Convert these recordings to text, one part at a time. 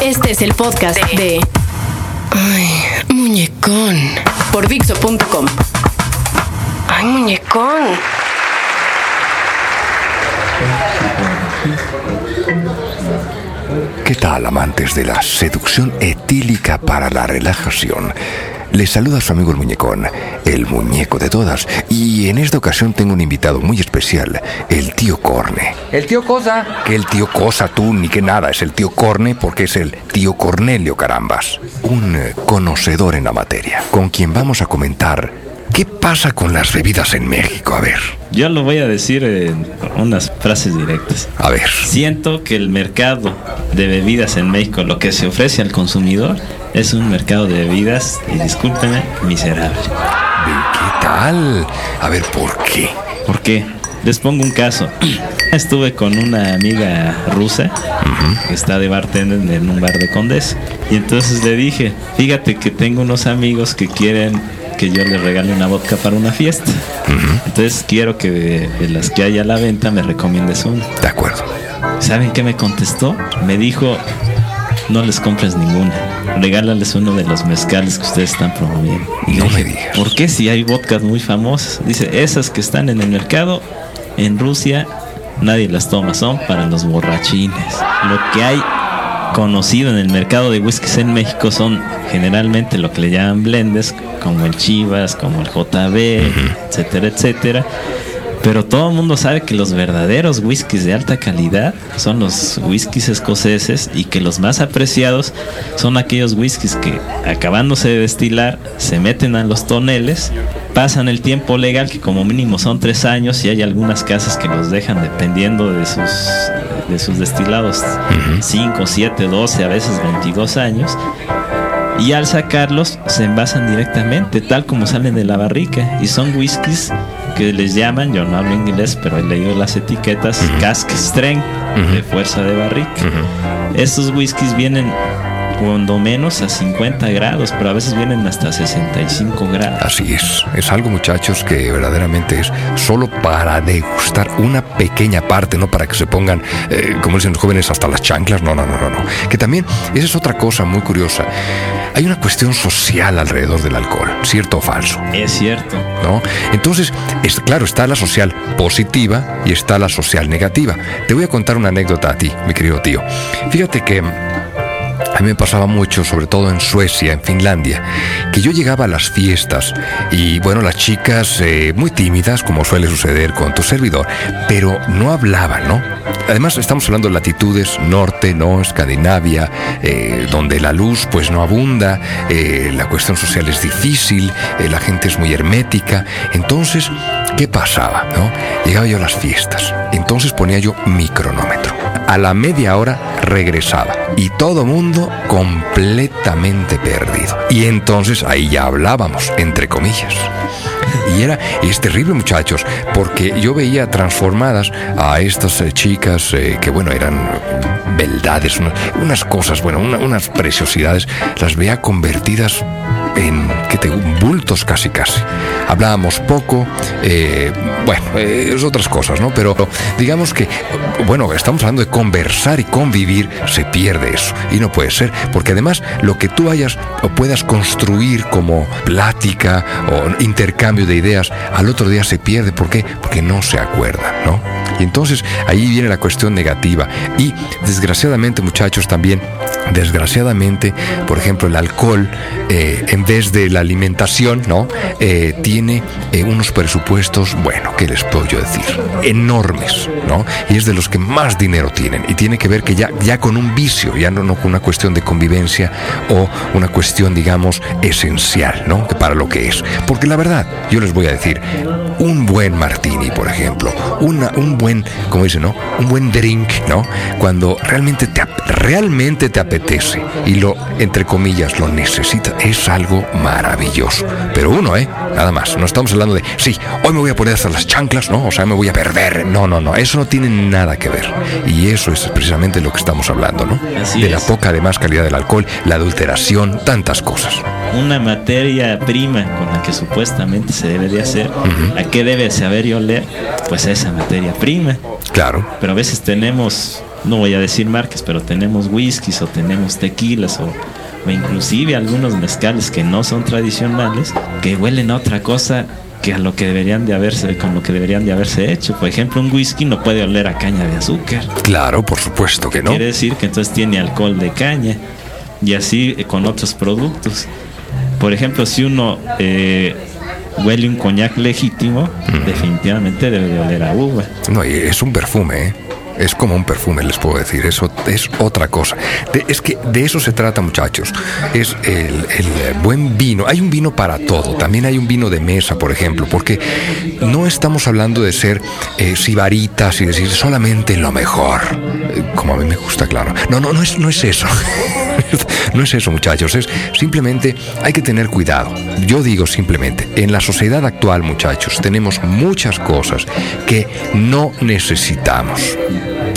Este es el podcast de Ay, muñecón. por Dixo.com. Ay, muñecón. ¿Qué tal, amantes de la seducción etílica para la relajación? Les saluda su amigo el muñecón, el muñeco de todas, y en esta ocasión tengo un invitado muy especial, el tío Corne. El tío Cosa. Que el tío Cosa tú ni que nada, es el tío Corne porque es el tío Cornelio Carambas, un conocedor en la materia, con quien vamos a comentar qué pasa con las bebidas en México. A ver, Yo lo voy a decir en unas frases directas. a ver. Siento que el mercado de bebidas en México, lo que se ofrece al consumidor, es un mercado de bebidas, y discúlpenme, miserable. ¿Qué tal? A ver, ¿por qué? ¿Por qué? Les pongo un caso. Estuve con una amiga rusa que está de bartender en un bar de Condés. Y entonces le dije, fíjate que tengo unos amigos que quieren que yo les regale una vodka para una fiesta. Entonces quiero que de, de las que hay a la venta me recomiendes una. De acuerdo. ¿Saben qué me contestó? Me dijo, no les compres ninguna. Regálales uno de los mezcales que ustedes están promoviendo. Y No me digas. ¿Por qué si hay vodkas muy famosas? Dice, esas que están en el mercado, en Rusia, nadie las toma, son para los borrachines. Lo que hay conocido en el mercado de whiskies en México son generalmente lo que le llaman blends, como el Chivas, como el JB, etcétera, etcétera. Pero todo el mundo sabe que los verdaderos whiskies de alta calidad son los whiskies escoceses y que los más apreciados son aquellos whiskies que acabándose de destilar se meten a los toneles, pasan el tiempo legal que como mínimo son tres años y hay algunas casas que los dejan dependiendo de sus, de sus destilados 5, 7, 12, a veces 22 años. Y al sacarlos se envasan directamente, tal como salen de la barrica. Y son whiskies que les llaman, yo no hablo inglés, pero he leído las etiquetas, cask strength, de fuerza de barrica. Estos whiskies vienen cuando menos a 50 grados, pero a veces vienen hasta 65 grados. Así es, es algo muchachos que verdaderamente es solo para degustar una pequeña parte, no para que se pongan, eh, como dicen los jóvenes, hasta las chanclas, no, no, no, no, no. Que también, esa es otra cosa muy curiosa, hay una cuestión social alrededor del alcohol, cierto o falso, Es cierto. ¿no? Entonces, es, claro, está la social positiva y está la social negativa. Te voy a contar una anécdota a ti, mi querido tío. Fíjate que... A mí me pasaba mucho, sobre todo en Suecia, en Finlandia, que yo llegaba a las fiestas y, bueno, las chicas eh, muy tímidas, como suele suceder con tu servidor, pero no hablaban, ¿no? Además, estamos hablando de latitudes norte, ¿no? Escandinavia, eh, donde la luz pues no abunda, eh, la cuestión social es difícil, eh, la gente es muy hermética. Entonces, ¿qué pasaba, no? Llegaba yo a las fiestas, entonces ponía yo mi cronómetro. A la media hora regresaba y todo mundo completamente perdido. Y entonces ahí ya hablábamos, entre comillas. Y era, es terrible muchachos, porque yo veía transformadas a estas eh, chicas eh, que bueno, eran beldades, una- unas cosas, bueno, una- unas preciosidades, las veía convertidas en, ¿qué te bultos casi casi. Hablábamos poco, eh, bueno, eh, es otras cosas, ¿no? Pero digamos que, bueno, estamos hablando de conversar y convivir, se pierde eso. Y no puede ser, porque además lo que tú hayas o puedas construir como plática o intercambio de ideas, al otro día se pierde. ¿Por qué? Porque no se acuerdan, ¿no? Y entonces ahí viene la cuestión negativa. Y desgraciadamente, muchachos, también, desgraciadamente, por ejemplo, el alcohol, eh, en vez de la alimentación, ¿no? Eh, tiene eh, unos presupuestos, bueno, ¿qué les puedo yo decir? Enormes, ¿no? Y es de los que más dinero tienen. Y tiene que ver que ya, ya con un vicio, ya no, con una cuestión de convivencia o una cuestión, digamos, esencial, ¿no? Para lo que es. Porque la verdad, yo les voy a decir, un buen martini, por ejemplo, una, un buen, como dicen, ¿no? Un buen drink, ¿no? Cuando realmente te, realmente te apetece y lo, entre comillas, lo necesitas, es algo maravilloso. Pero uno, ¿eh? Nada más. No estamos hablando de, sí, hoy me voy a poner hasta las chanclas, ¿no? O sea, me voy a perder. No, no, no. Eso no tiene nada que ver. Y eso es precisamente lo que estamos hablando, ¿no? Así de la poca, además, calidad del alcohol, la adulteración, tantas cosas. Una materia prima con la que supuestamente se debe de hacer, ¿a qué debe saber y oler? Pues a esa materia prima. Claro. Pero a veces tenemos no voy a decir marcas, pero tenemos whiskies o tenemos tequilas o, o inclusive algunos mezcales que no son tradicionales, que huelen a otra cosa que a lo que deberían de haberse, con lo que deberían de haberse hecho. Por ejemplo, un whisky no puede oler a caña de azúcar. Claro, por supuesto que no. Quiere decir que entonces tiene alcohol de caña y así eh, con otros productos. Por ejemplo, si uno eh, huele un coñac legítimo, definitivamente debe de oler a uva. No, y es un perfume, ¿eh? Es como un perfume, les puedo decir. Eso es otra cosa. Es que de eso se trata, muchachos. Es el, buen vino. Hay un vino para todo. También hay un vino de mesa, por ejemplo. Porque no estamos hablando de ser eh, sibaritas y decir solamente lo mejor. Eh, Como a mí me gusta, claro. No, no, no es, no es eso. No es eso, muchachos, es simplemente hay que tener cuidado. Yo digo simplemente, en la sociedad actual, muchachos, tenemos muchas cosas que no necesitamos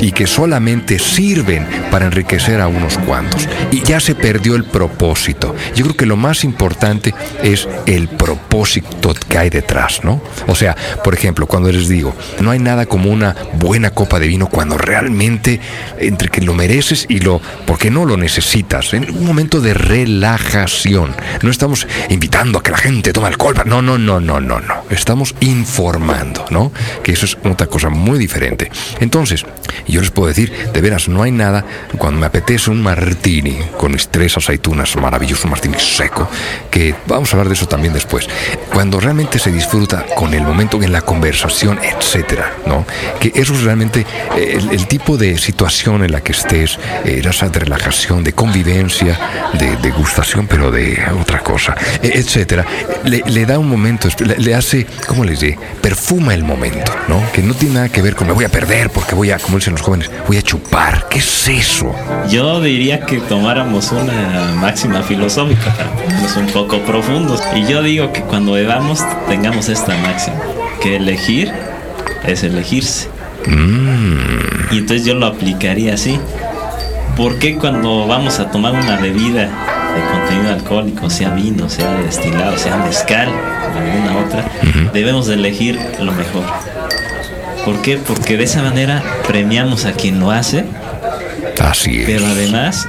y que solamente sirven para enriquecer a unos cuantos. Y ya se perdió el propósito. Yo creo que lo más importante es el propósito que hay detrás, ¿no? O sea, por ejemplo, cuando les digo, no hay nada como una buena copa de vino cuando realmente entre que lo mereces y lo porque no lo necesitas, en un momento de relajación. No estamos invitando a que la gente tome alcohol, no, no, no, no, no, no. Estamos informando, ¿no? Que eso es otra cosa muy diferente. Entonces, yo les puedo decir, de veras, no hay nada cuando me apetece un martini con mis tres aceitunas, maravilloso martini seco, que vamos a hablar de eso también después. Cuando realmente se disfruta con el momento en la conversación, etcétera, ¿no? Que eso es realmente el, el tipo de situación en la que estés, eh, esa relajación, de convivencia, de degustación, pero de otra cosa, eh, etcétera. Le, le da un momento, le, hace, ¿cómo les diré? Perfuma el momento, ¿no? Que no tiene nada que ver con me voy a perder porque voy a, como dicen los jóvenes, voy a chupar. ¿Qué es eso? Yo diría que tomáramos una máxima filosófica para ponernos un poco profundos. Y yo digo que cuando bebamos tengamos esta máxima, que elegir es elegirse. Y entonces yo lo aplicaría así. ¿Por qué cuando vamos a tomar una bebida de contenido alcohólico, sea vino, sea destilado, sea mezcal, o alguna otra, debemos de elegir lo mejor? ¿Por qué? Porque de esa manera premiamos a quien lo hace Así es. pero además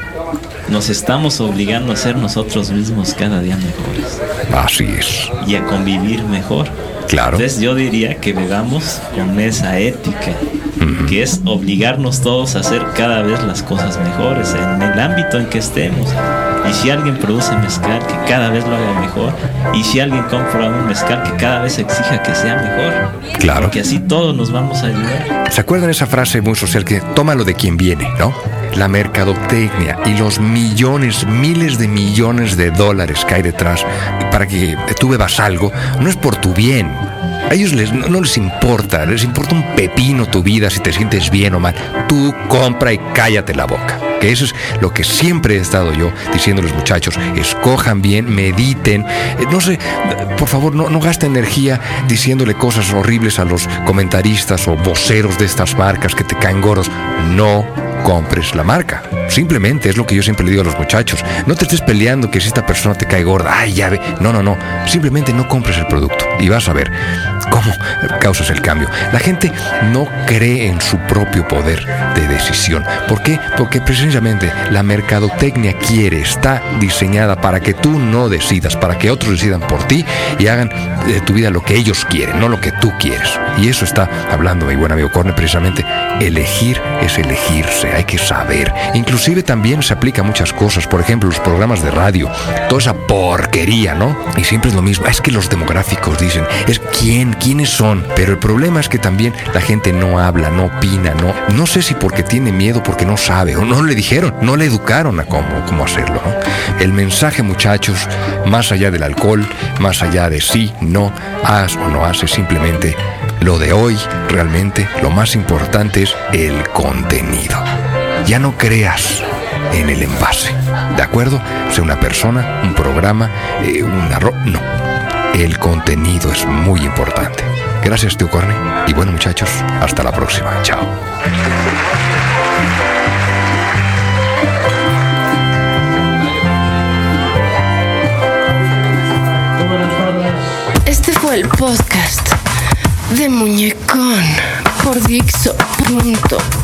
nos estamos obligando a ser nosotros mismos cada día mejores Así es. y a convivir mejor. Claro. Entonces yo diría que bebamos con esa ética, que es obligarnos todos a hacer cada vez las cosas mejores en el ámbito en que estemos. Y si alguien produce mezcal, que cada vez lo haga mejor. Y si alguien compra un mezcal, que cada vez exija que sea mejor. Claro. Porque así todos nos vamos a ayudar. ¿Se acuerdan esa frase muy social que tómalo de quien viene, ¿no? La mercadotecnia y los millones, miles de millones de dólares que hay detrás para que tú bebas algo, no es por tu bien. A ellos no les importa, les importa un pepino tu vida si te sientes bien o mal. Tú compra y cállate la boca. Que eso es lo que siempre he estado yo diciéndoles muchachos, escojan bien, mediten, eh, no sé, por favor no, no gasten energía diciéndole cosas horribles a los comentaristas o voceros de estas marcas que te caen gordos. No compres la marca. Simplemente es lo que yo siempre le digo a los muchachos. No te estés peleando que si esta persona te cae gorda, ay, ya ve. No, no, no. Simplemente no compres el producto y vas a ver cómo causas el cambio. La gente no cree en su propio poder de decisión. ¿Por qué? Porque precisamente la mercadotecnia quiere, está diseñada para que tú no decidas, para que otros decidan por ti y hagan de tu vida lo que ellos quieren, no lo que tú quieres. Y eso está hablando mi buen amigo Corne, precisamente. Elegir es elegirse, hay que saber. Inclusive también se aplica a muchas cosas, por ejemplo, los programas de radio, toda esa porquería, ¿no? Y siempre es lo mismo, es que los demográficos dicen, es quién, quiénes son, pero el problema es que también la gente no habla, no opina, no, no sé si porque tiene miedo, porque no sabe, o no le dijeron, no le educaron a cómo, cómo hacerlo. El mensaje, muchachos, más allá del alcohol, más allá de sí, no, haz o no haces, simplemente lo de hoy, realmente, lo más importante es el contenido. Ya no creas en el envase, ¿de acuerdo? Sea una persona, un programa, eh, un arroz, no. El contenido es muy importante. Gracias, tío Corne. Y bueno, muchachos, hasta la próxima. Chao. Este fue el podcast de Muñecón por Dixo.com.